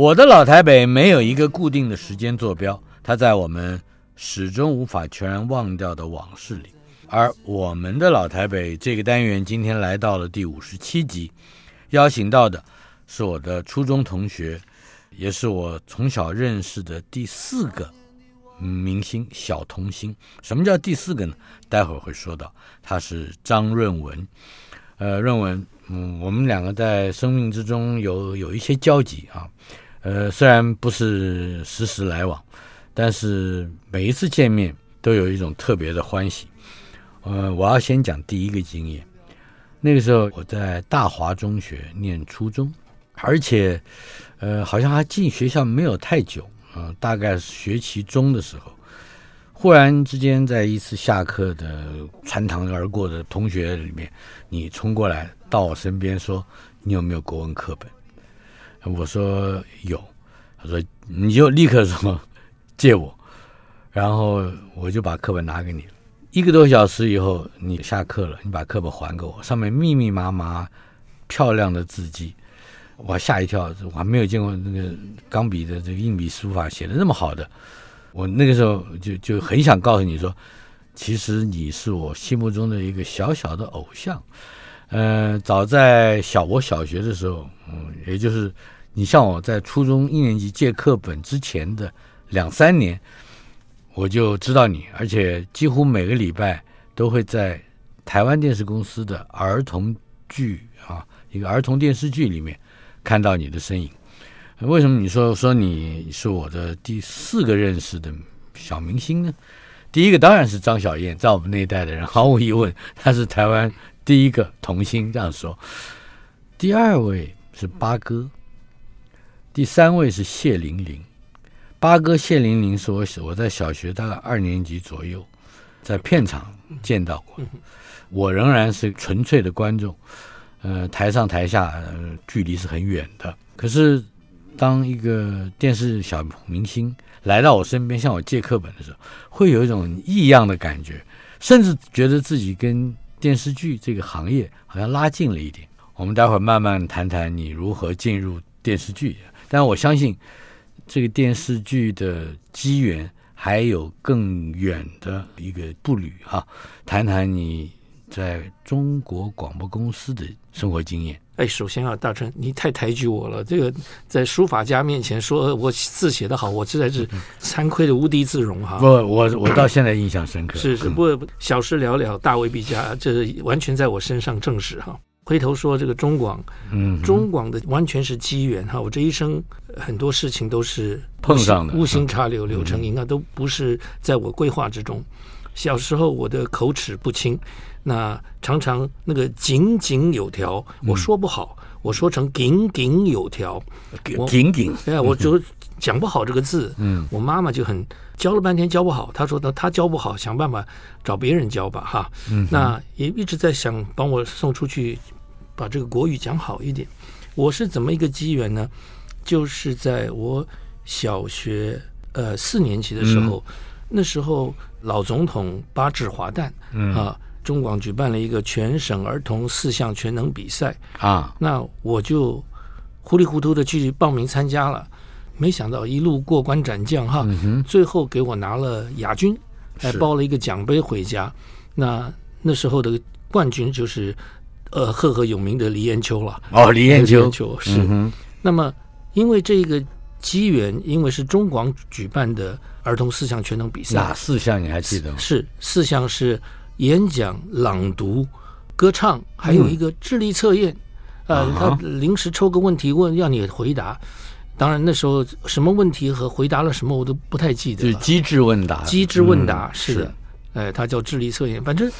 我的老台北没有一个固定的时间坐标，它在我们始终无法全然忘掉的往事里。而我们的老台北这个单元今天来到了第五十七集，邀请到的是我的初中同学，也是我从小认识的第四个明星小童星。什么叫第四个呢？待会儿会说到，他是张润文。呃，润文，嗯，我们两个在生命之中有有一些交集啊。呃，虽然不是时时来往，但是每一次见面都有一种特别的欢喜。呃，我要先讲第一个经验。那个时候我在大华中学念初中，而且，呃，好像还进学校没有太久，呃，大概是学期中的时候，忽然之间在一次下课的穿堂而过的同学里面，你冲过来到我身边说：“你有没有国文课本？”我说有，他说你就立刻说借我，然后我就把课本拿给你。一个多小时以后，你下课了，你把课本还给我，上面密密麻麻漂亮的字迹，我吓一跳，我还没有见过那个钢笔的这个硬笔书法写的那么好的。我那个时候就就很想告诉你说，其实你是我心目中的一个小小的偶像。嗯、早在小我小学的时候，嗯，也就是你像我在初中一年级借课本之前的两三年，我就知道你，而且几乎每个礼拜都会在台湾电视公司的儿童剧啊，一个儿童电视剧里面看到你的身影。为什么你说说你是我的第四个认识的小明星呢？第一个当然是张小燕，在我们那一代的人，毫无疑问，她是台湾。第一个童星这样说，第二位是八哥，第三位是谢玲玲。八哥谢玲玲是我我在小学大概二年级左右，在片场见到过。我仍然是纯粹的观众，呃，台上台下，距离是很远的。可是当一个电视小明星来到我身边向我借课本的时候，会有一种异样的感觉，甚至觉得自己跟电视剧这个行业好像拉近了一点，我们待会儿慢慢谈谈你如何进入电视剧。但我相信，这个电视剧的机缘还有更远的一个步履哈。谈谈你在中国广播公司的生活经验。哎，首先啊，大春，你太抬举我了。这个 在书法家面前说我字写得好，我实在是惭愧的无地自容哈。不，我我到现在印象深刻。是是，不小事了了，大未必佳，这是完全在我身上证实哈。回头说这个中广，嗯，中广的完全是机缘哈。我这一生很多事情都是碰上的，无心插柳柳成荫啊，都不是在我规划之中。小时候我的口齿不清。那常常那个井井有条，我说不好，嗯、我说成井井有条，井井，哎，我就讲不好这个字。嗯，我妈妈就很教了半天教不好，她说呢，她教不好，想办法找别人教吧，哈。嗯，那也一直在想帮我送出去，把这个国语讲好一点。我是怎么一个机缘呢？就是在我小学呃四年级的时候，嗯、那时候老总统巴治华诞，嗯啊。中广举办了一个全省儿童四项全能比赛啊，那我就糊里糊涂的去报名参加了，没想到一路过关斩将哈，嗯、最后给我拿了亚军，还包了一个奖杯回家。那那时候的冠军就是呃赫赫有名的黎岩秋了。哦，黎岩秋，秋是。嗯、那么因为这个机缘，因为是中广举办的儿童四项全能比赛，哪四项你还记得吗？是四项是。演讲、朗读、歌唱，还有一个智力测验，呃，他临时抽个问题问要你回答。当然那时候什么问题和回答了什么我都不太记得了。就是机智问答，机智问答、嗯、是的，是哎，他叫智力测验。反正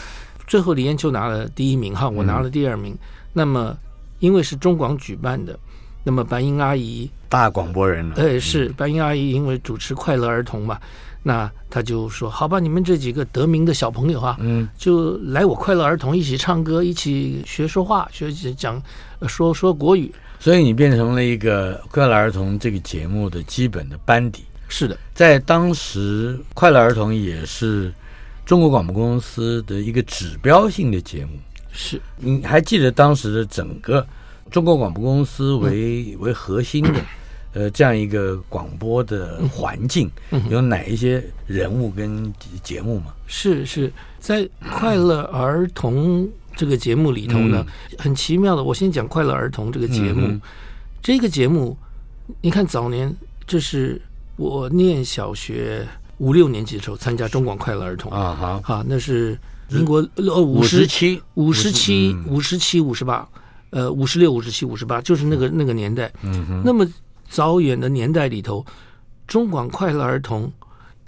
最后李艳秋拿了第一名哈，我拿了第二名。嗯、那么因为是中广举办的，那么白英阿姨大广播人了，哎，是白英阿姨因为主持快乐儿童嘛。那他就说：“好吧，你们这几个得名的小朋友啊，嗯，就来我快乐儿童一起唱歌，一起学说话，学讲说说国语。所以你变成了一个快乐儿童这个节目的基本的班底。是的，在当时，快乐儿童也是中国广播公司的一个指标性的节目。是，你还记得当时的整个中国广播公司为、嗯、为核心的？”呃，这样一个广播的环境，有哪一些人物跟节目吗？是是，在快乐儿童这个节目里头呢，嗯、很奇妙的。我先讲快乐儿童这个节目，嗯、这个节目，你看早年，这是我念小学五六年级的时候参加中广快乐儿童啊，好，好，那是民国呃五十七、五十七、五十七、五十八，呃，五十六、五十七、五十八，就是那个那个年代。嗯哼，那么。早远的年代里头，中广快乐儿童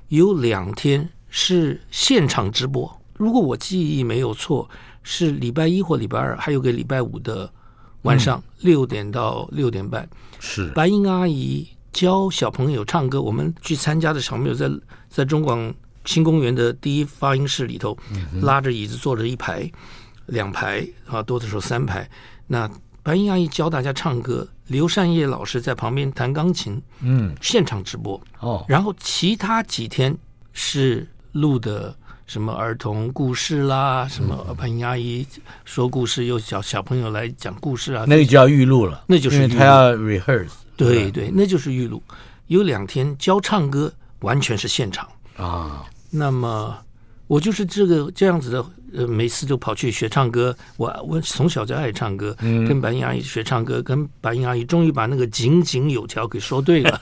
有两天是现场直播。如果我记忆没有错，是礼拜一或礼拜二，还有个礼拜五的晚上六点到六点半。是白英阿姨教小朋友唱歌，我们去参加的小朋友在在中广新公园的第一发音室里头，拉着椅子坐着一排、两排啊，多的时候三排。那白英阿姨教大家唱歌。刘善业老师在旁边弹钢琴，嗯，现场直播哦。然后其他几天是录的什么儿童故事啦，什么白英阿姨说故事，又小小朋友来讲故事啊，那个就叫预录了，那就是他要 rehearse，对对，那就是预录。有两天教唱歌，完全是现场啊。那么我就是这个这样子的。呃，每次都跑去学唱歌。我我从小就爱唱歌，嗯、跟白英阿姨学唱歌，跟白英阿姨终于把那个井井有条给说对了。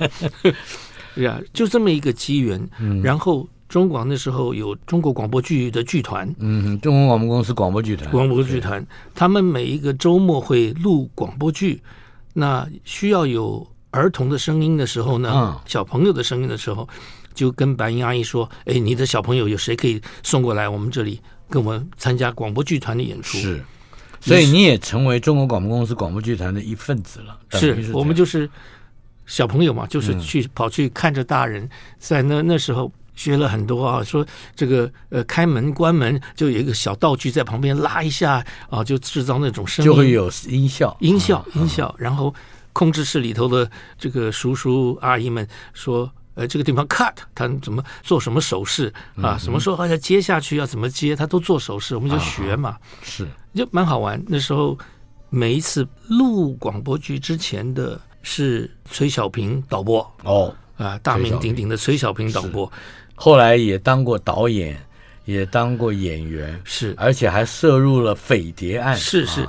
是啊，就这么一个机缘。嗯、然后中广那时候有中国广播剧的剧团，嗯，中国广播公司广播剧团，广播剧团，他们每一个周末会录广播剧。那需要有儿童的声音的时候呢，嗯、小朋友的声音的时候，就跟白英阿姨说：“哎，你的小朋友有谁可以送过来我们这里？”跟我们参加广播剧团的演出。是，所以你也成为中国广播公司广播剧团的一份子了。是，是我们就是小朋友嘛，就是去、嗯、跑去看着大人，在那那时候学了很多啊，说这个呃开门关门就有一个小道具在旁边拉一下啊，就制造那种声音，就会有音效，音效，音效，然后控制室里头的这个叔叔阿姨们说。呃，这个地方 cut，他怎么做什么手势啊？什么时候好像接下去要怎么接，他都做手势，我们就学嘛。是，就蛮好玩。那时候每一次录广播剧之前的是崔小平导播哦，啊，大名鼎鼎的崔小平导播，后来也当过导演，也当过演员，是，而且还涉入了匪谍案，是是，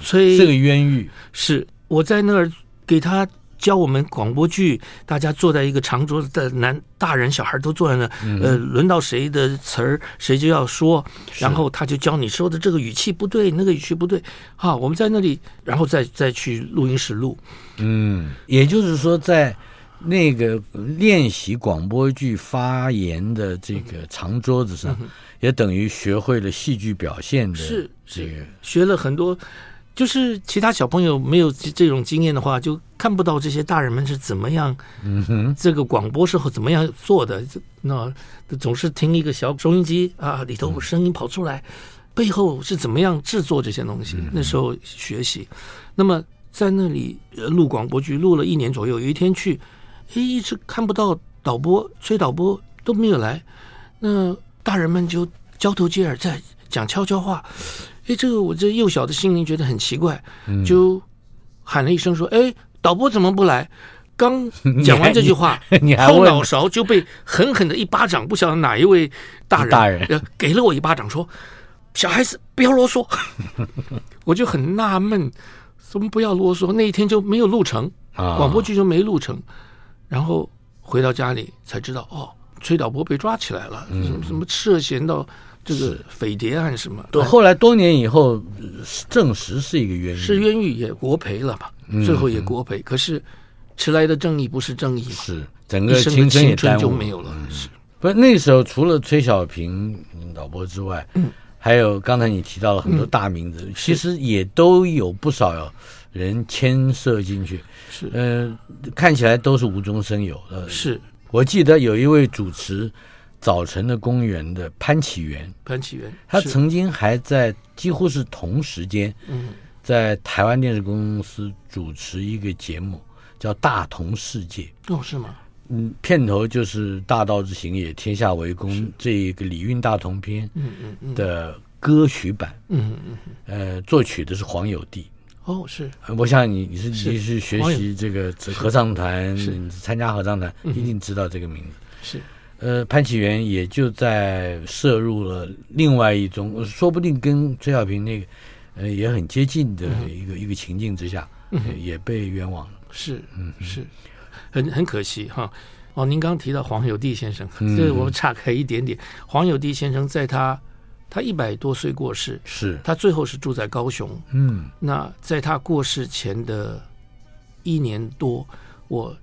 崔这个冤狱是我在那儿给他。教我们广播剧，大家坐在一个长桌子的男大人小孩都坐在那，嗯、呃，轮到谁的词儿，谁就要说，然后他就教你说的这个语气不对，那个语气不对，好，我们在那里，然后再再去录音室录。嗯，也就是说，在那个练习广播剧发言的这个长桌子上，嗯、也等于学会了戏剧表现的是这个，学了很多。就是其他小朋友没有这种经验的话，就看不到这些大人们是怎么样，嗯，这个广播时候怎么样做的。那总是听一个小收音机啊，里头声音跑出来，背后是怎么样制作这些东西。那时候学习，那么在那里录广播剧，录了一年左右。有一天去，诶，一直看不到导播，崔导播都没有来。那大人们就交头接耳，在讲悄悄话。哎，这个我这幼小的心灵觉得很奇怪，就喊了一声说：“哎，导播怎么不来？”刚 讲完这句话，后脑勺就被狠狠的一巴掌，不晓得哪一位大人，大人给了我一巴掌，说：“小孩子不要啰嗦。”我就很纳闷，怎么不要啰嗦？那一天就没有录成，广播剧就没录成。然后回到家里才知道，哦，崔导播被抓起来了，什么什么涉嫌到。这个匪谍案什么。对，后来多年以后证实是一个冤狱，是冤狱也国赔了嘛，最后也国赔。可是迟来的正义不是正义，是整个青春就没有了。是，不是那时候除了崔小平导播之外，嗯，还有刚才你提到了很多大名字，其实也都有不少人牵涉进去。是，呃，看起来都是无中生有。呃，是。我记得有一位主持《早晨的公园》的潘启源，潘启源，他曾经还在几乎是同时间，嗯，在台湾电视公司主持一个节目，叫《大同世界》。哦，是吗？嗯，片头就是“大道之行也，天下为公”这一个《礼运大同篇》嗯嗯嗯。的歌曲版，嗯嗯嗯，呃，作曲的是黄友弟。哦，是，我想你你是你是学习这个合唱团，你参加合唱团，一定知道这个名字。是，呃，潘启源也就在摄入了另外一种，说不定跟崔小平那个呃也很接近的一个一个情境之下，也被冤枉了。是，嗯，是，很很可惜哈。哦，您刚刚提到黄有弟先生，这我们岔开一点点。黄有弟先生在他。他一百多岁过世，是他最后是住在高雄。嗯，那在他过世前的一年多，我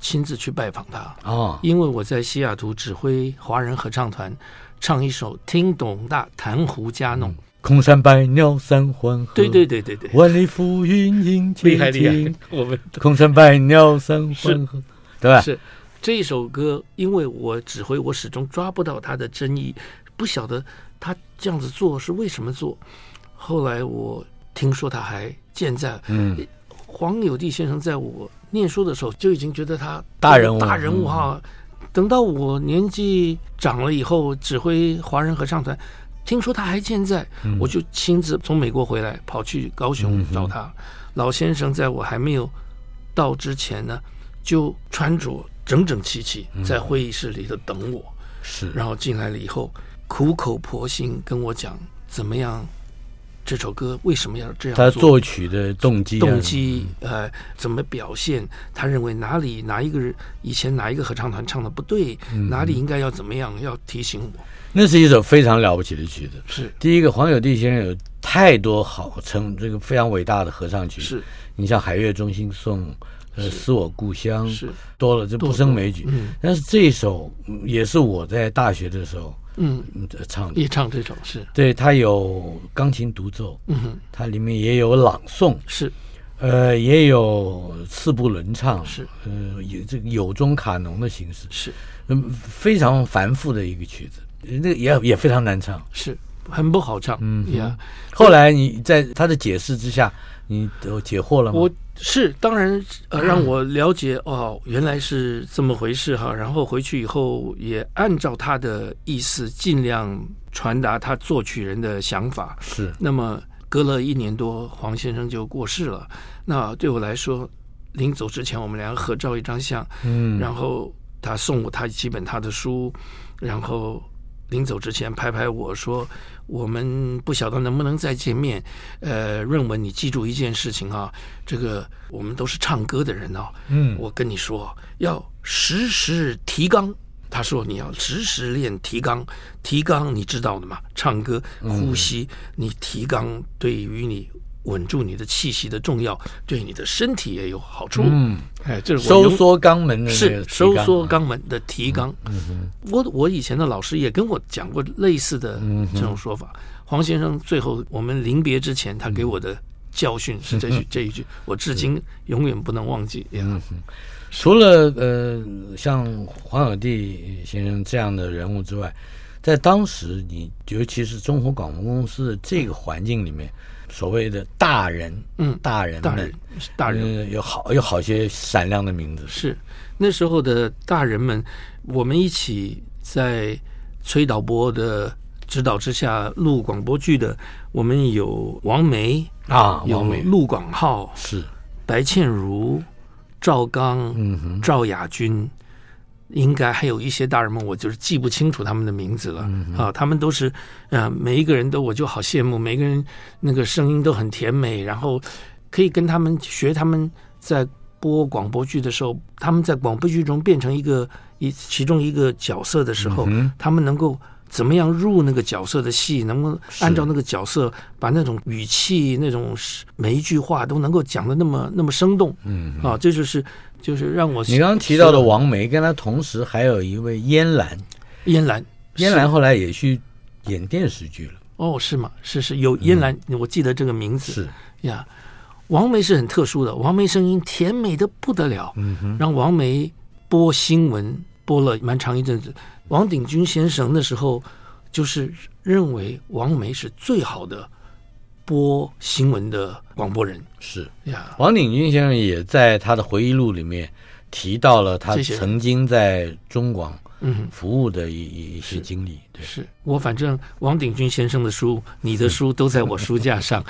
亲自去拜访他。哦，因为我在西雅图指挥华人合唱团，唱一首《听董大弹胡笳弄》。空山百鸟三环合，对对对对对，万里浮云映阶梯。厉害厉害，我们空山百鸟三环合，对吧？是这一首歌，因为我指挥，我始终抓不到他的真意，不晓得。他这样子做是为什么做？后来我听说他还健在。嗯，黄有弟先生在我念书的时候就已经觉得他大人物，大人物哈。等到我年纪长了以后，指挥华人合唱团，听说他还健在，我就亲自从美国回来，跑去高雄找他。老先生在我还没有到之前呢，就穿着整整齐齐在会议室里头等我。是，然后进来了以后。苦口婆心跟我讲怎么样，这首歌为什么要这样做？他作曲的动机，动机呃，怎么表现？他认为哪里哪一个人以前哪一个合唱团唱的不对，嗯、哪里应该要怎么样？要提醒我。那是一首非常了不起的曲子。是第一个，黄友弟先生有太多好称这个非常伟大的合唱曲。是你像《海月中心颂》。呃，思我故乡是多了，这不胜枚举。嗯，但是这一首也是我在大学的时候，嗯，唱的，也唱这首是。对，它有钢琴独奏，嗯哼，它里面也有朗诵，是，呃，也有四部轮唱，是，呃，有这个有中卡农的形式，是，嗯，非常繁复的一个曲子，那个也也非常难唱，是很不好唱，嗯呀。后来你在他的解释之下，你都解惑了吗？我。是，当然，呃，让我了解哦，原来是这么回事哈。然后回去以后，也按照他的意思，尽量传达他作曲人的想法。是。那么隔了一年多，黄先生就过世了。那对我来说，临走之前，我们两个合照一张相。嗯。然后他送我他几本他的书，然后临走之前拍拍我说。我们不晓得能不能再见面，呃，润文，你记住一件事情啊，这个我们都是唱歌的人啊，嗯，我跟你说，要时时提纲。他说你要时时练提纲，提纲你知道的嘛？唱歌呼吸，你提纲对于你。稳住你的气息的重要，对你的身体也有好处。嗯，哎，这是收缩肛门的是收缩肛门的提肛。嗯哼，我我以前的老师也跟我讲过类似的这种说法。黄先生最后我们临别之前，他给我的教训是这句这一句，我至今永远不能忘记。嗯哼，除了呃像黄小弟先生这样的人物之外，在当时你尤其是中国广播公司的这个环境里面。所谓的大人，嗯，大人们，大人，大人有好有好些闪亮的名字。是那时候的大人们，我们一起在崔导播的指导之下录广播剧的。我们有王梅啊，有陆广浩，是白倩茹、赵刚、赵雅君。应该还有一些大人们，我就是记不清楚他们的名字了、嗯、啊。他们都是，啊，每一个人都我就好羡慕，每个人那个声音都很甜美，然后可以跟他们学。他们在播广播剧的时候，他们在广播剧中变成一个一其中一个角色的时候，嗯、他们能够怎么样入那个角色的戏，能不能按照那个角色把那种语气、那种每一句话都能够讲的那么那么生动？嗯啊，这就是就是让我你刚刚提到的王梅，跟她同时还有一位燕兰，燕兰，燕兰后来也去演电视剧了。哦，是吗？是是有燕兰，嗯、我记得这个名字是呀。王梅是很特殊的，王梅声音甜美的不得了，嗯哼，让王梅播新闻播了蛮长一阵子。王鼎钧先生那时候就是认为王梅是最好的播新闻的广播人，是呀。王鼎钧先生也在他的回忆录里面提到了他曾经在中广。嗯，服务的一一些经历，对，是我反正王鼎钧先生的书，你的书都在我书架上。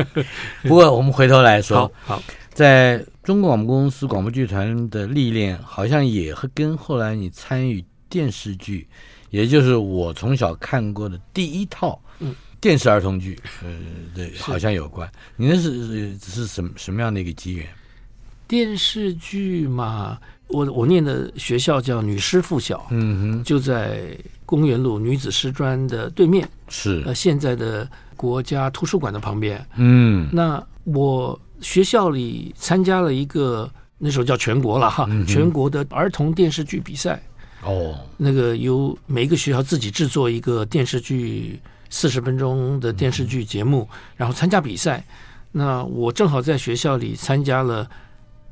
不过我们回头来说，好，好，在中国广播公司广播剧团的历练，好像也和跟后来你参与电视剧，也就是我从小看过的第一套嗯电视儿童剧，呃，对，好像有关。你那是是是什么什么样的一个机缘？电视剧嘛。我我念的学校叫女师附小，嗯哼，就在公园路女子师专的对面，是呃现在的国家图书馆的旁边，嗯，那我学校里参加了一个那时候叫全国了哈，嗯、全国的儿童电视剧比赛，哦，那个由每一个学校自己制作一个电视剧四十分钟的电视剧节目，嗯、然后参加比赛，那我正好在学校里参加了。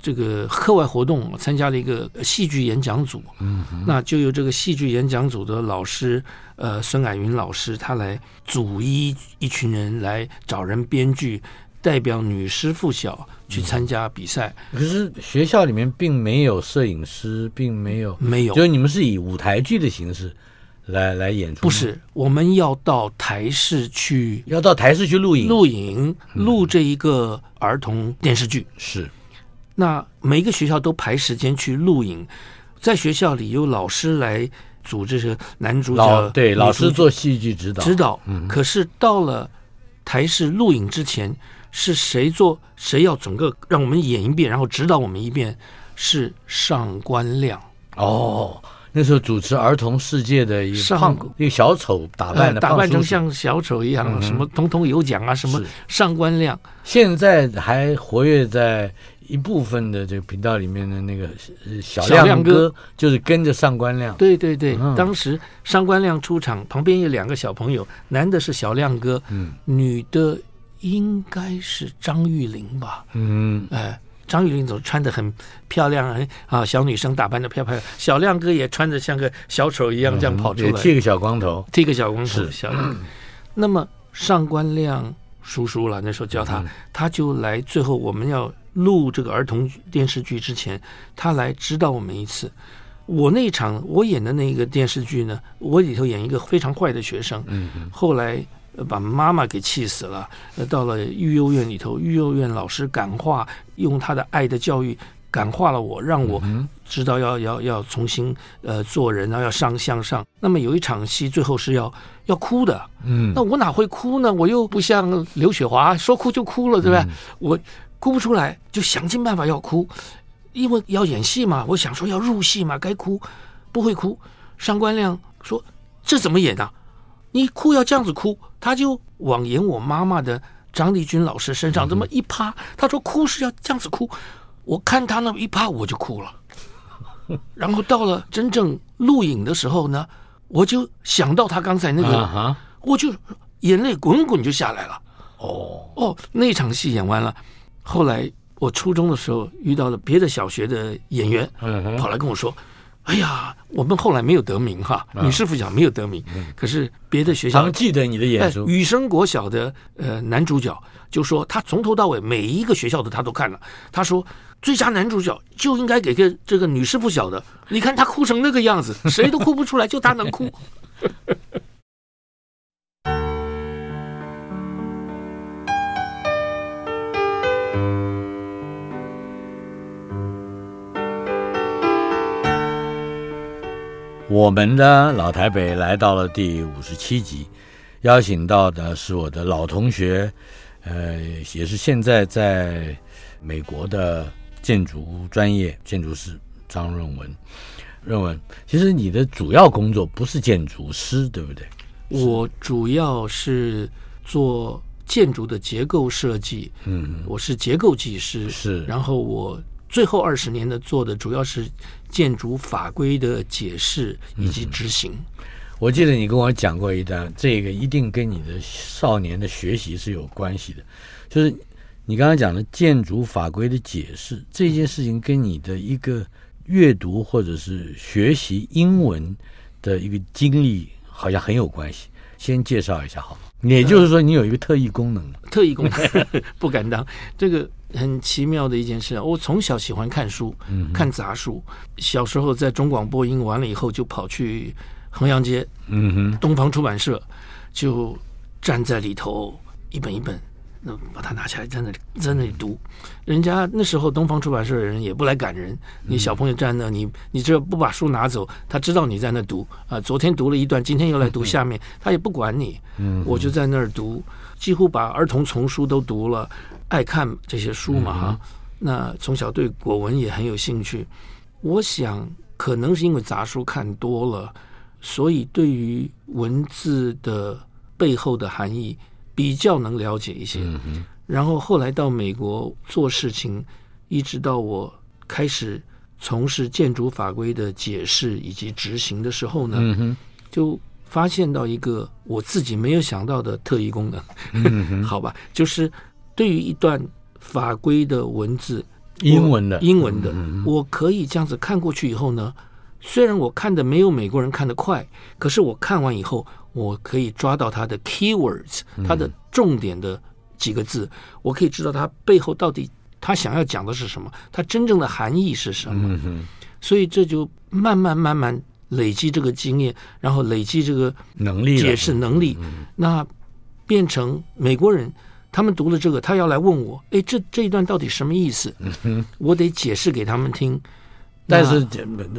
这个课外活动参加了一个戏剧演讲组，嗯，那就由这个戏剧演讲组的老师，呃，孙海云老师，他来组一一群人来找人编剧，代表女师附小去参加比赛。可是学校里面并没有摄影师，并没有没有，就是你们是以舞台剧的形式来来演出。不是，我们要到台视去，要到台视去录影，录影录这一个儿童电视剧是。那每一个学校都排时间去录影，在学校里有老师来组织是男主角，对，老师做戏剧指导，指导。嗯，可是到了台视录影之前，是谁做？谁要整个让我们演一遍，然后指导我们一遍？是上官亮。哦，那时候主持儿童世界的一个胖一个小丑打扮的，打扮成像小丑一样，什么通通有奖啊，什么上官亮，现在还活跃在。一部分的这个频道里面的那个小亮哥，就是跟着上官亮。对对对，当时上官亮出场，旁边有两个小朋友，男的是小亮哥，嗯，女的应该是张玉玲吧，嗯，哎，张玉玲总穿的很漂亮啊，小女生打扮的漂漂亮，小亮哥也穿着像个小丑一样这样跑出来，剃个小光头，剃个小光头，小亮。那么上官亮叔叔了，那时候叫他，他就来，最后我们要。录这个儿童电视剧之前，他来指导我们一次。我那场我演的那个电视剧呢，我里头演一个非常坏的学生，嗯嗯，后来把妈妈给气死了。到了育幼院里头，育幼院老师感化，用他的爱的教育感化了我，让我知道要要要重新呃做人，然后要上向上。那么有一场戏，最后是要要哭的，嗯，那我哪会哭呢？我又不像刘雪华，说哭就哭了，对吧？我。哭不出来，就想尽办法要哭，因为要演戏嘛。我想说要入戏嘛，该哭，不会哭。上官亮说：“这怎么演啊？你哭要这样子哭。”他就往演我妈妈的张丽君老师身上这么一趴，他说：“哭是要这样子哭。”我看他那么一趴，我就哭了。然后到了真正录影的时候呢，我就想到他刚才那个，我就眼泪滚滚就下来了。哦哦，那场戏演完了。后来我初中的时候遇到了别的小学的演员，跑来跟我说：“哎呀，我们后来没有得名哈，女师傅奖没有得名。可是别的学校常记得你的演出。雨声国小的呃男主角就说他从头到尾每一个学校的他都看了，他说最佳男主角就应该给个这个女师傅小的。你看他哭成那个样子，谁都哭不出来，就他能哭。”我们的老台北来到了第五十七集，邀请到的是我的老同学，呃，也是现在在美国的建筑专业建筑师张润文。润文其实你的主要工作不是建筑师，对不对？我主要是做建筑的结构设计，嗯，我是结构技师，是。然后我最后二十年的做的主要是建筑法规的解释以及执行。嗯，我记得你跟我讲过一段，这个一定跟你的少年的学习是有关系的，就是你刚刚讲的建筑法规的解释这件事情，跟你的一个阅读或者是学习英文的一个经历。好像很有关系，先介绍一下好。也就是说，你有一个特异功能。呃、特异功能 不敢当，这个很奇妙的一件事啊！我从小喜欢看书，嗯、看杂书。小时候在中广播音完了以后，就跑去衡阳街，嗯哼，东方出版社，就站在里头一本一本。那把它拿起来，在那里在那里读，人家那时候东方出版社的人也不来赶人。你小朋友站那，你你这不把书拿走，他知道你在那读啊。昨天读了一段，今天又来读下面，他也不管你。我就在那儿读，几乎把儿童丛书都读了，爱看这些书嘛哈。那从小对国文也很有兴趣，我想可能是因为杂书看多了，所以对于文字的背后的含义。比较能了解一些，然后后来到美国做事情，一直到我开始从事建筑法规的解释以及执行的时候呢，就发现到一个我自己没有想到的特异功能，好吧，就是对于一段法规的文字，英文的，英文的，我可以这样子看过去以后呢，虽然我看的没有美国人看得快，可是我看完以后。我可以抓到它的 keywords，它的重点的几个字，嗯、我可以知道它背后到底他想要讲的是什么，它真正的含义是什么。所以这就慢慢慢慢累积这个经验，然后累积这个能力，解释能力，嗯、那变成美国人，他们读了这个，他要来问我，哎，这这一段到底什么意思？嗯、我得解释给他们听。但是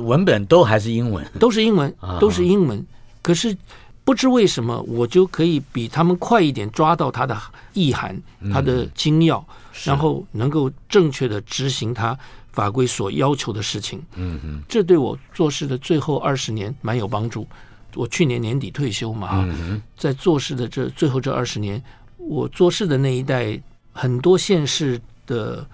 文本都还是英文，都是英文，都是英文，啊、可是。不知为什么，我就可以比他们快一点抓到它的意涵、它的精要，嗯、然后能够正确的执行它法规所要求的事情。嗯嗯，这对我做事的最后二十年蛮有帮助。我去年年底退休嘛，嗯、哼在做事的这最后这二十年，我做事的那一代很多县市的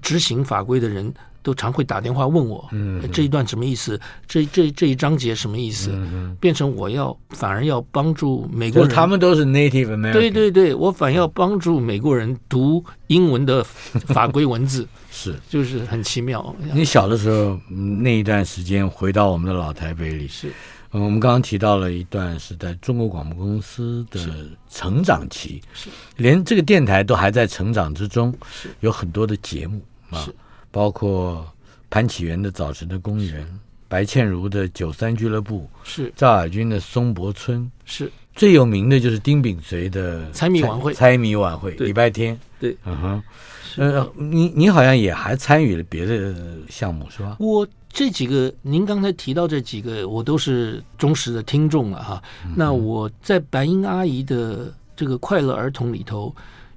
执行法规的人。都常会打电话问我，嗯，这一段什么意思？这这这一章节什么意思？嗯、变成我要反而要帮助美国人，他们都是 Native American。对对对，我反要帮助美国人读英文的法规文字，是就是很奇妙。你小的时候那一段时间回到我们的老台北里，是，嗯，我们刚刚提到了一段是在中国广播公司的成长期，是，连这个电台都还在成长之中，是有很多的节目啊。是包括潘启源的《早晨的公园》，白倩如的《九三俱乐部》，是赵雅君的《松柏村》，是最有名的就是丁炳随的猜谜晚会。猜谜晚会，礼拜天。对，嗯哼，呃，你你好像也还参与了别的项目，是吧？我这几个，您刚才提到这几个，我都是忠实的听众了哈。嗯、那我在白英阿姨的这个快乐儿童里头，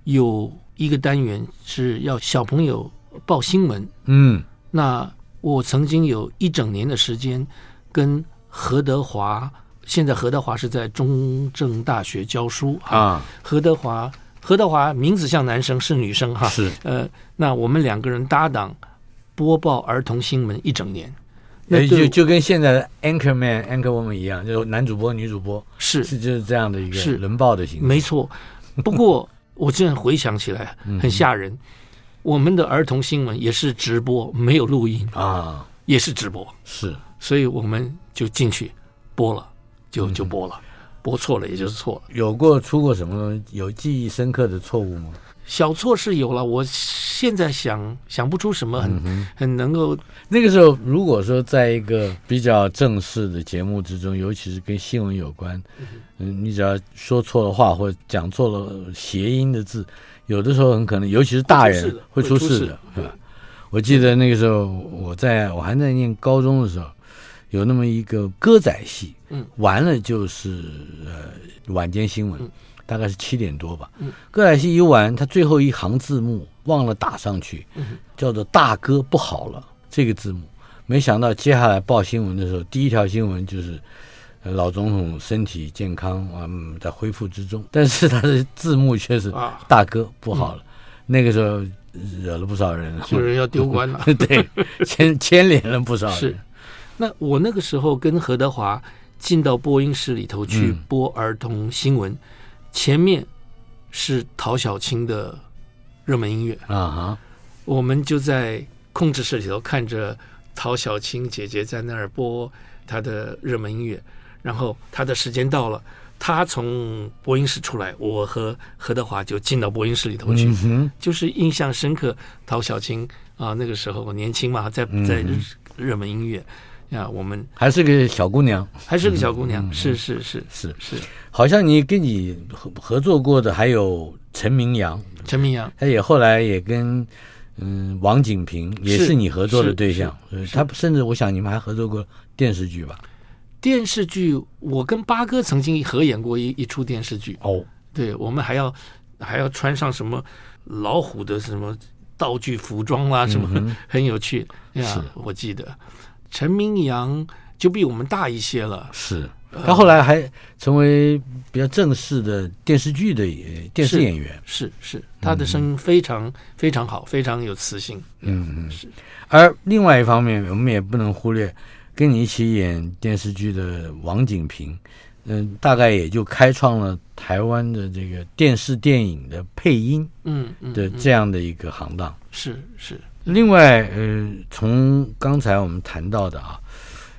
有一个单元是要小朋友。报新闻，嗯，那我曾经有一整年的时间跟何德华，现在何德华是在中正大学教书啊。何德华，何德华名字像男生，是女生哈。是，呃，那我们两个人搭档播报儿童新闻一整年，那就就跟现在的 anchor man、anchor woman 一样，就男主播、女主播，是是就是这样的一个轮报的形式。没错，不过我现在回想起来很吓人。嗯我们的儿童新闻也是直播，没有录音啊，也是直播，是，所以我们就进去播了，就就播了，播错了也就是错了。有过出过什么有记忆深刻的错误吗？小错是有了，我现在想想不出什么很、嗯、很能够。那个时候，如果说在一个比较正式的节目之中，尤其是跟新闻有关，嗯，你只要说错了话或者讲错了谐音的字。有的时候很可能，尤其是大人会出事的，是吧？我记得那个时候，我在我还在念高中的时候，有那么一个歌仔戏，嗯，完了就是呃晚间新闻，大概是七点多吧。歌仔戏一完，他最后一行字幕忘了打上去，叫做“大哥不好了”这个字幕，没想到接下来报新闻的时候，第一条新闻就是老总统身体健康嗯，在恢复之中。但是他的字幕却是“大哥不好了”，啊嗯、那个时候惹了不少人，有人要丢官了，对，牵牵连了不少人。是，那我那个时候跟何德华进到播音室里头去播儿童新闻，嗯、前面是陶小青的热门音乐啊哈，我们就在控制室里头看着。陶小青姐姐在那儿播她的热门音乐，然后他的时间到了，他从播音室出来，我和何德华就进到播音室里头去，嗯、就是印象深刻。陶小青啊，那个时候年轻嘛，在在热门音乐啊，我们还是个小姑娘，还是个小姑娘，是是是是。是，好像你跟你合合作过的还有陈明阳，陈明阳，他也后来也跟。嗯，王景平也是你合作的对象，他甚至我想你们还合作过电视剧吧？电视剧，我跟八哥曾经合演过一一出电视剧哦。对，我们还要还要穿上什么老虎的什么道具服装啦，什么、嗯、很有趣呀。是我记得陈明阳就比我们大一些了，是。他后来还成为比较正式的电视剧的电视演员，是是，是，他的声音非常、嗯、非常好，非常有磁性。嗯嗯，是。而另外一方面，我们也不能忽略跟你一起演电视剧的王景平，嗯，大概也就开创了台湾的这个电视电影的配音，嗯的这样的一个行当。是是。另外，呃，从刚才我们谈到的啊。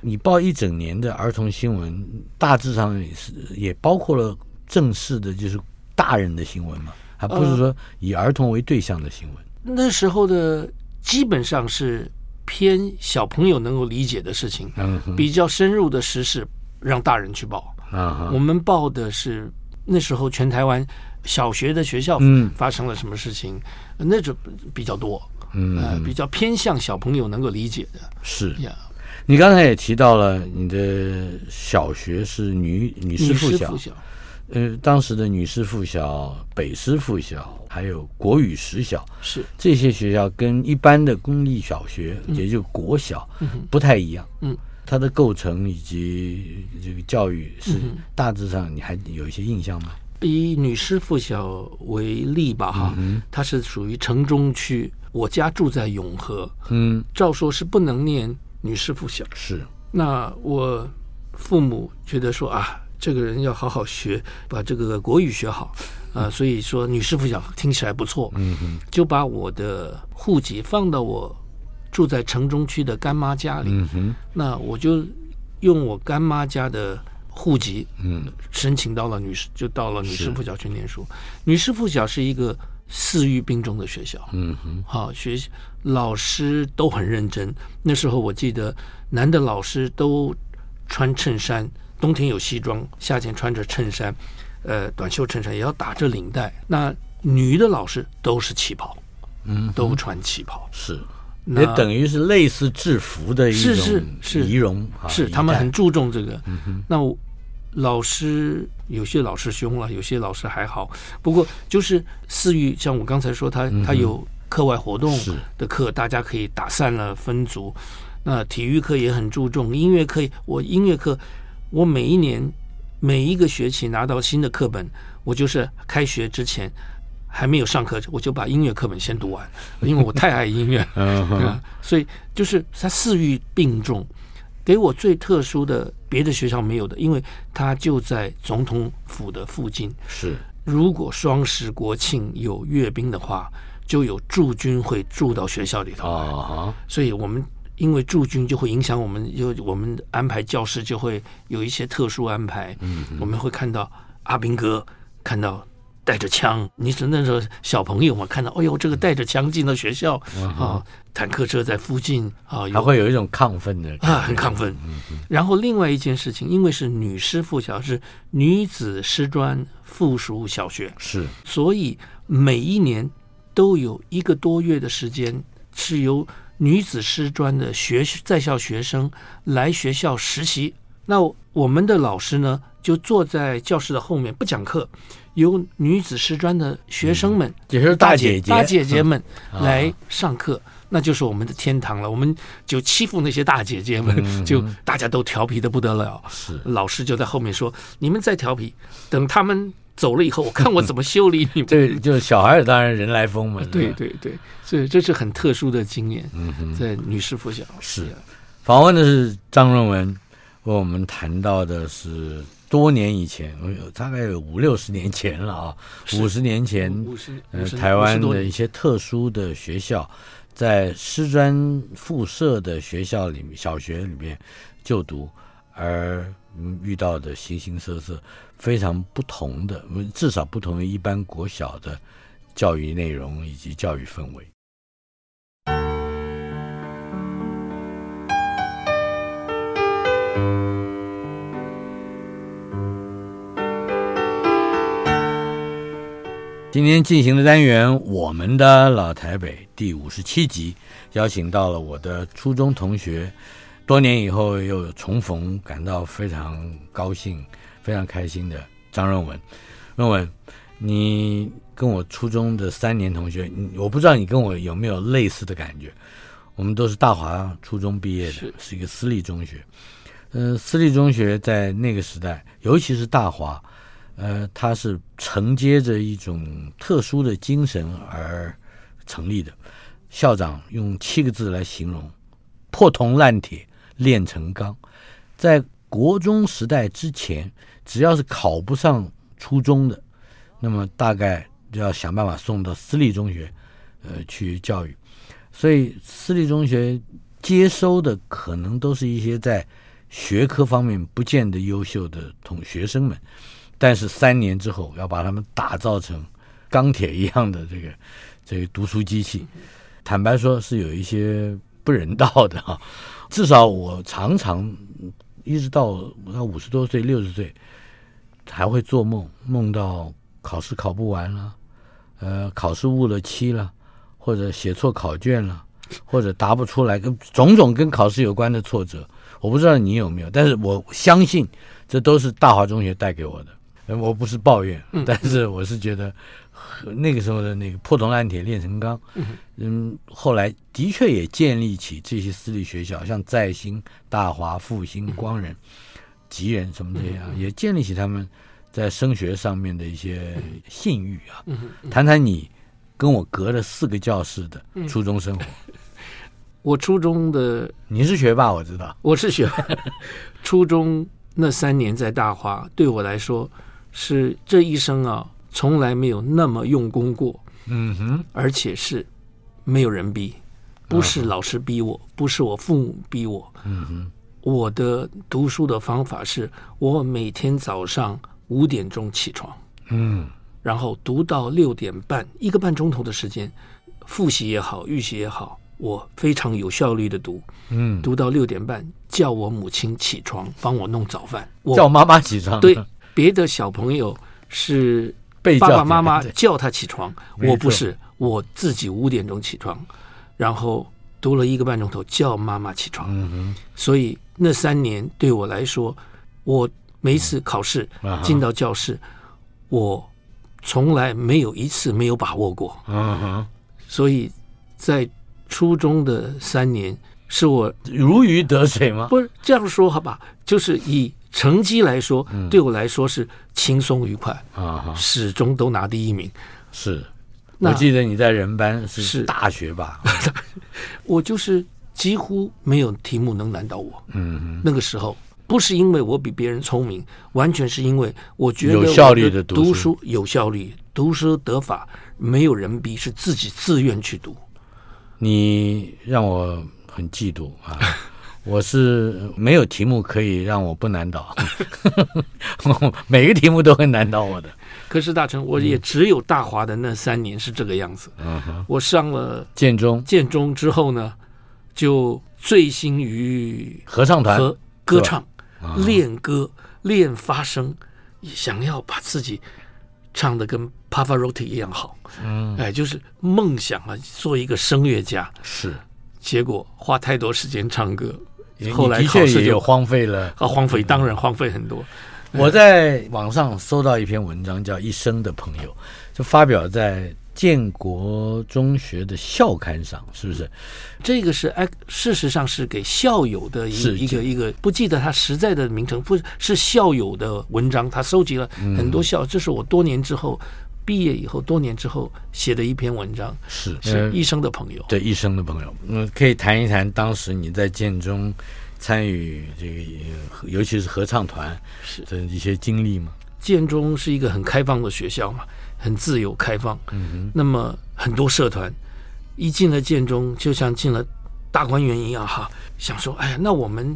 你报一整年的儿童新闻，大致上也是也包括了正式的，就是大人的新闻嘛，还不是说以儿童为对象的新闻。呃，那时候的基本上是偏小朋友能够理解的事情，嗯，比较深入的时事让大人去报。啊，我们报的是那时候全台湾小学的学校发生了什么事情，嗯，那种比较多，嗯，呃，比较偏向小朋友能够理解的。是。呀。你刚才也提到了你的小学是女女师附小，小呃，当时的女师附小、北师附小，还有国语实小，是。这些学校跟一般的公立小学，嗯、也就国小，不太一样。嗯，它的构成以及这个教育是大致上，你还有一些印象吗？以女师附小为例吧，哈、嗯，它是属于城中区，我家住在永和，嗯，照说是不能念。女师附小是，那我父母觉得说啊，这个人要好好学，把这个国语学好啊，所以说女师附小听起来不错，嗯哼，就把我的户籍放到我住在城中区的干妈家里，嗯哼，那我就用我干妈家的户籍，嗯，申请到了女师，就到了女师附小去念书。女师附小是一个。四育并重的学校，嗯哼，好，学习老师都很认真。那时候我记得，男的老师都穿衬衫，冬天有西装，夏天穿着衬衫，呃，短袖衬衫也要打着领带。那女的老师都是旗袍，嗯，都穿旗袍，是，那也等于是类似制服的一种仪容，是是是仪容，是他们很注重这个。嗯哼，那我。老师有些老师凶了，有些老师还好。不过就是私域，像我刚才说他，他他有课外活动的课，大家可以打散了分组。那体育课也很注重，音乐课我音乐课，我每一年每一个学期拿到新的课本，我就是开学之前还没有上课，我就把音乐课本先读完，因为我太爱音乐，嗯，所以就是他四域并重。给我最特殊的，别的学校没有的，因为他就在总统府的附近。是，如果双十国庆有阅兵的话，就有驻军会驻到学校里头。啊，所以我们因为驻军就会影响我们，就我们安排教室就会有一些特殊安排。嗯，我们会看到阿兵哥，看到。带着枪，你是那时候小朋友嘛？看到，哎呦，这个带着枪进了学校、啊！坦克车在附近啊，还会有一种亢奋的啊，很亢奋。嗯、然后另外一件事情，因为是女师附小，是女子师专附属小学，是，所以每一年都有一个多月的时间是由女子师专的学在校学生来学校实习。那我们的老师呢，就坐在教室的后面不讲课。由女子师专的学生们，也是大姐姐、大姐姐们来上课。那就是我们的天堂了。我们就欺负那些大姐姐们，嗯、就大家都调皮的不得了。是老师就在后面说：“你们再调皮，等他们走了以后，我看我怎么修理你们。”对，就是小孩当然人来疯嘛。对 对对，所以这是很特殊的经验。嗯哼，在女师附小是访问的是张润文，为我们谈到的是。多年以前，大概有五六十年前了啊，五十年前，呃，台湾的一些特殊的学校，在师专附设的学校里面，小学里面就读，而遇到的形形色色非常不同的，至少不同于一般国小的教育内容以及教育氛围。今天进行的单元《我们的老台北》第五十七集，邀请到了我的初中同学，多年以后又重逢，感到非常高兴、非常开心的张润文。润文，你跟我初中的三年同学，我不知道你跟我有没有类似的感觉。我们都是大华初中毕业的，是，是一个私立中学。嗯、呃，私立中学在那个时代，尤其是大华。呃，它是承接着一种特殊的精神而成立的。校长用七个字来形容：破铜烂铁炼成钢。在国中时代之前，只要是考不上初中的，那么大概就要想办法送到私立中学，呃，去教育。所以私立中学接收的可能都是一些在学科方面不见得优秀的同学生们。但是三年之后要把他们打造成钢铁一样的这个这个读书机器，坦白说是有一些不人道的啊。至少我常常一直到到五十多岁、六十岁还会做梦，梦到考试考不完了，呃，考试误了期了，或者写错考卷了，或者答不出来，跟种种跟考试有关的挫折。我不知道你有没有，但是我相信这都是大华中学带给我的。我不是抱怨，但是我是觉得，那个时候的那个破铜烂铁炼成钢，嗯，后来的确也建立起这些私立学校，像在兴、大华、复兴、光仁、吉仁什么这些啊，也建立起他们在升学上面的一些信誉啊。谈谈你跟我隔了四个教室的初中生活。我初中的 你是学霸，我知道，我是学霸。初中那三年在大华，对我来说。是这一生啊，从来没有那么用功过。嗯哼，而且是没有人逼，不是老师逼我，不是我父母逼我。嗯哼，我的读书的方法是我每天早上五点钟起床，嗯，然后读到六点半，一个半钟头的时间，复习也好，预习也好，我非常有效率的读。嗯，读到六点半，叫我母亲起床帮我弄早饭，我叫妈妈起床。对。别的小朋友是爸爸妈妈叫他起床，我不是，我自己五点钟起床，然后读了一个半钟头，叫妈妈起床。所以那三年对我来说，我每一次考试进到教室，我从来没有一次没有把握过。嗯哼所以在初中的三年，是我如鱼得水吗？不是这样说，好吧，就是以。成绩来说，对我来说是轻松愉快啊，嗯、始终都拿第一名。是，我记得你在人班是大学吧？我就是几乎没有题目能难倒我。嗯，那个时候不是因为我比别人聪明，完全是因为我觉得我有效率的读书有效率，读书得法，没有人逼，是自己自愿去读。你让我很嫉妒啊。我是没有题目可以让我不难倒，每个题目都会难倒我的。可是大成，我也只有大华的那三年是这个样子。嗯哼，我上了建中，建中之后呢，就醉心于合唱团和歌唱，练歌练发声，想要把自己唱的跟 Pavarotti 一样好。嗯，哎，就是梦想啊，做一个声乐家。是，结果花太多时间唱歌。后来的确也有荒废了，啊，荒废当然荒废很多。我在网上搜到一篇文章，叫《一生的朋友》，就发表在建国中学的校刊上，是不是？这个是哎，事实上是给校友的一个一个一个，不记得他实在的名称，不是校友的文章，他收集了很多校，这是我多年之后毕业以后，多年之后写的一篇文章，是是医生的朋友，对医生的朋友，嗯，可以谈一谈当时你在建中参与这个，尤其是合唱团是。的一些经历吗？建中是一个很开放的学校嘛。很自由开放，嗯哼，那么很多社团一进了建中，就像进了大观园一样哈，想说，哎呀，那我们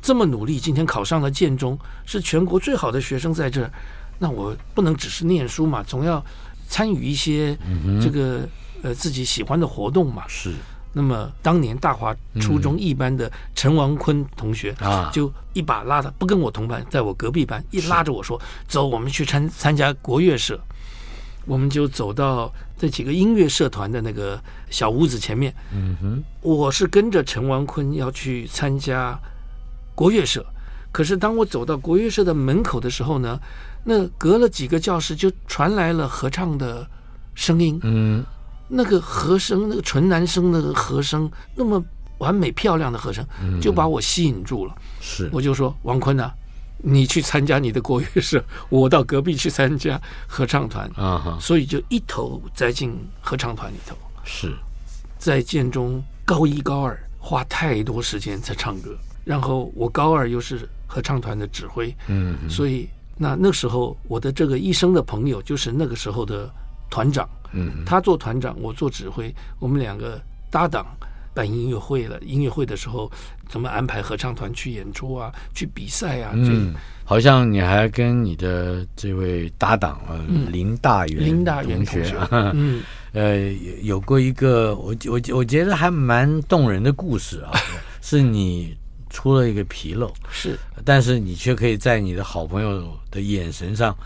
这么努力，今天考上了建中，是全国最好的学生在这儿，那我不能只是念书嘛，总要参与一些这个呃自己喜欢的活动嘛。是。那么当年大华初中一班的陈王坤同学啊，就一把拉他，不跟我同班，在我隔壁班，一拉着我说：“走，我们去参参加国乐社。”我们就走到这几个音乐社团的那个小屋子前面。嗯哼，我是跟着陈王坤要去参加国乐社，可是当我走到国乐社的门口的时候呢，那隔了几个教室就传来了合唱的声音。嗯，那个和声，那个纯男生那个和声，那么完美漂亮的和声，就把我吸引住了。是，我就说王坤啊。你去参加你的国乐社，我到隔壁去参加合唱团啊，uh. 所以就一头栽进合唱团里头。是，在建中高一高二花太多时间在唱歌，然后我高二又是合唱团的指挥，嗯、uh，huh. 所以那那时候我的这个医生的朋友就是那个时候的团长，嗯、uh，huh. 他做团长，我做指挥，我们两个搭档。办音乐会了，音乐会的时候怎么安排合唱团去演出啊？去比赛啊？嗯，好像你还跟你的这位搭档啊，林大元林大元同学，嗯，呃，有过一个我我我觉得还蛮动人的故事啊，是你出了一个纰漏，是，但是你却可以在你的好朋友的眼神上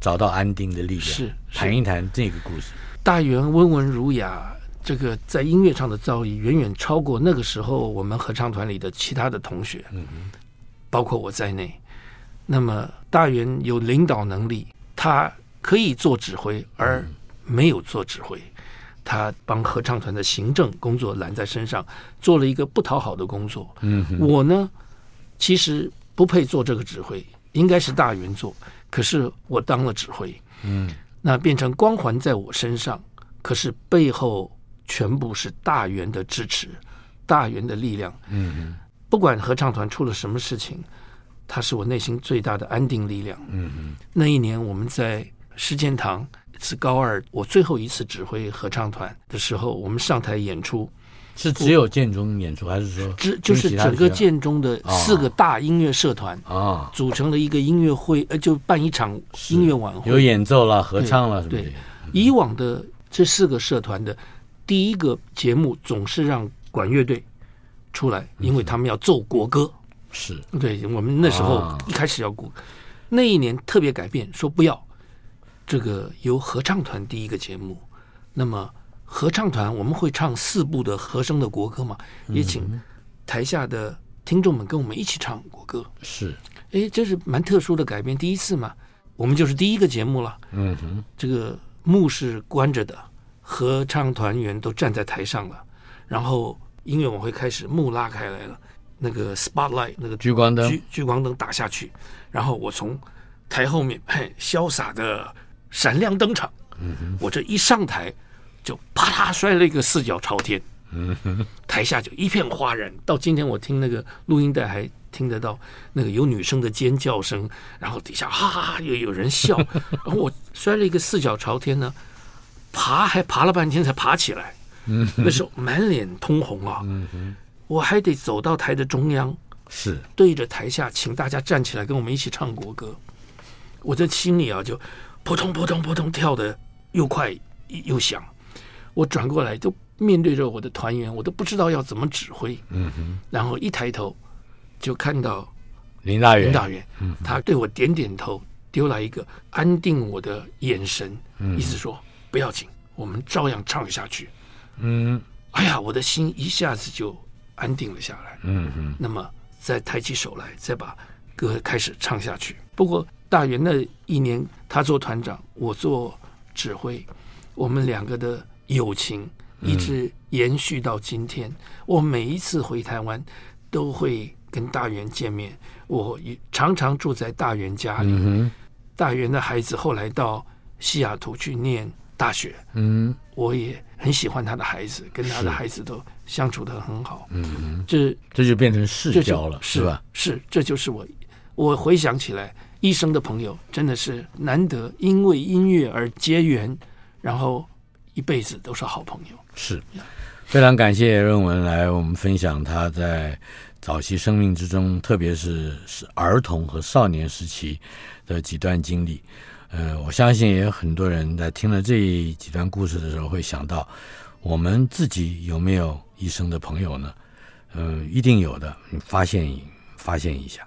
找到安定的力量。是，谈一谈这个故事。大元温文儒雅。这个在音乐上的造诣远远超过那个时候我们合唱团里的其他的同学，嗯哼，包括我在内。那么大元有领导能力，他可以做指挥，而没有做指挥。他帮合唱团的行政工作揽在身上，做了一个不讨好的工作。嗯哼，我呢，其实不配做这个指挥，应该是大元做。可是我当了指挥，嗯，那变成光环在我身上，可是背后。全部是大元的支持，大元的力量。嗯嗯，不管合唱团出了什么事情，他是我内心最大的安定力量。嗯嗯，那一年我们在实践堂是高二，我最后一次指挥合唱团的时候，我们上台演出，是只有建中演出，还是说只就是整个建中的四个大音乐社团啊，组成了一个音乐会，呃，就办一场音乐晚会，有演奏了、合唱了，对，对，以往的这四个社团的。第一个节目总是让管乐队出来，因为他们要奏国歌。是。对，我们那时候一开始要鼓，那一年特别改变，说不要这个由合唱团第一个节目。那么合唱团我们会唱四部的和声的国歌嘛？也请台下的听众们跟我们一起唱国歌。是，哎，这是蛮特殊的改变，第一次嘛，我们就是第一个节目了。嗯哼，这个幕是关着的。合唱团员都站在台上了，然后音乐晚会开始，幕拉开来了，那个 spotlight 那个聚光灯聚聚光灯打下去，然后我从台后面嘿潇洒的闪亮登场，我这一上台就啪啦摔了一个四脚朝天，台下就一片哗然。到今天我听那个录音带还听得到那个有女生的尖叫声，然后底下哈哈哈又有人笑，然后我摔了一个四脚朝天呢。爬还爬了半天才爬起来，那时候满脸通红啊，我还得走到台的中央，是对着台下请大家站起来跟我们一起唱国歌。我在心里啊就扑通扑通扑通跳的又快又响。我转过来都面对着我的团员，我都不知道要怎么指挥。嗯哼，然后一抬头就看到林大元，林大元，嗯、他对我点点头，丢来一个安定我的眼神，嗯、意思说。不要紧，我们照样唱下去。嗯，哎呀，我的心一下子就安定了下来。嗯哼，那么再抬起手来，再把歌开始唱下去。不过大元那一年，他做团长，我做指挥，我们两个的友情一直延续到今天。嗯、我每一次回台湾，都会跟大元见面。我常常住在大元家里。嗯、大元的孩子后来到西雅图去念大学。嗯，我也很喜欢他的孩子，跟他的孩子都相处的很好。嗯，这这就变成世交了，是吧？是，这就是我。我回想起来，一生的朋友真的是难得，因为音乐而结缘，然后一辈子都是好朋友。是，非常感谢任文来我们分享他在早期生命之中，特别是是儿童和少年时期的几段经历。呃，我相信也有很多人在听了这几段故事的时候，会想到我们自己有没有一生的朋友呢？嗯、一定有的，你发现发现一下。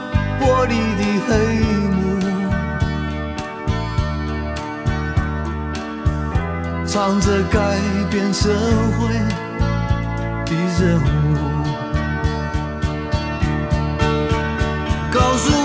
玻璃的黑幕，藏着改变社会的任务，告诉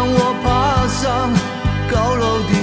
让我爬上高楼顶。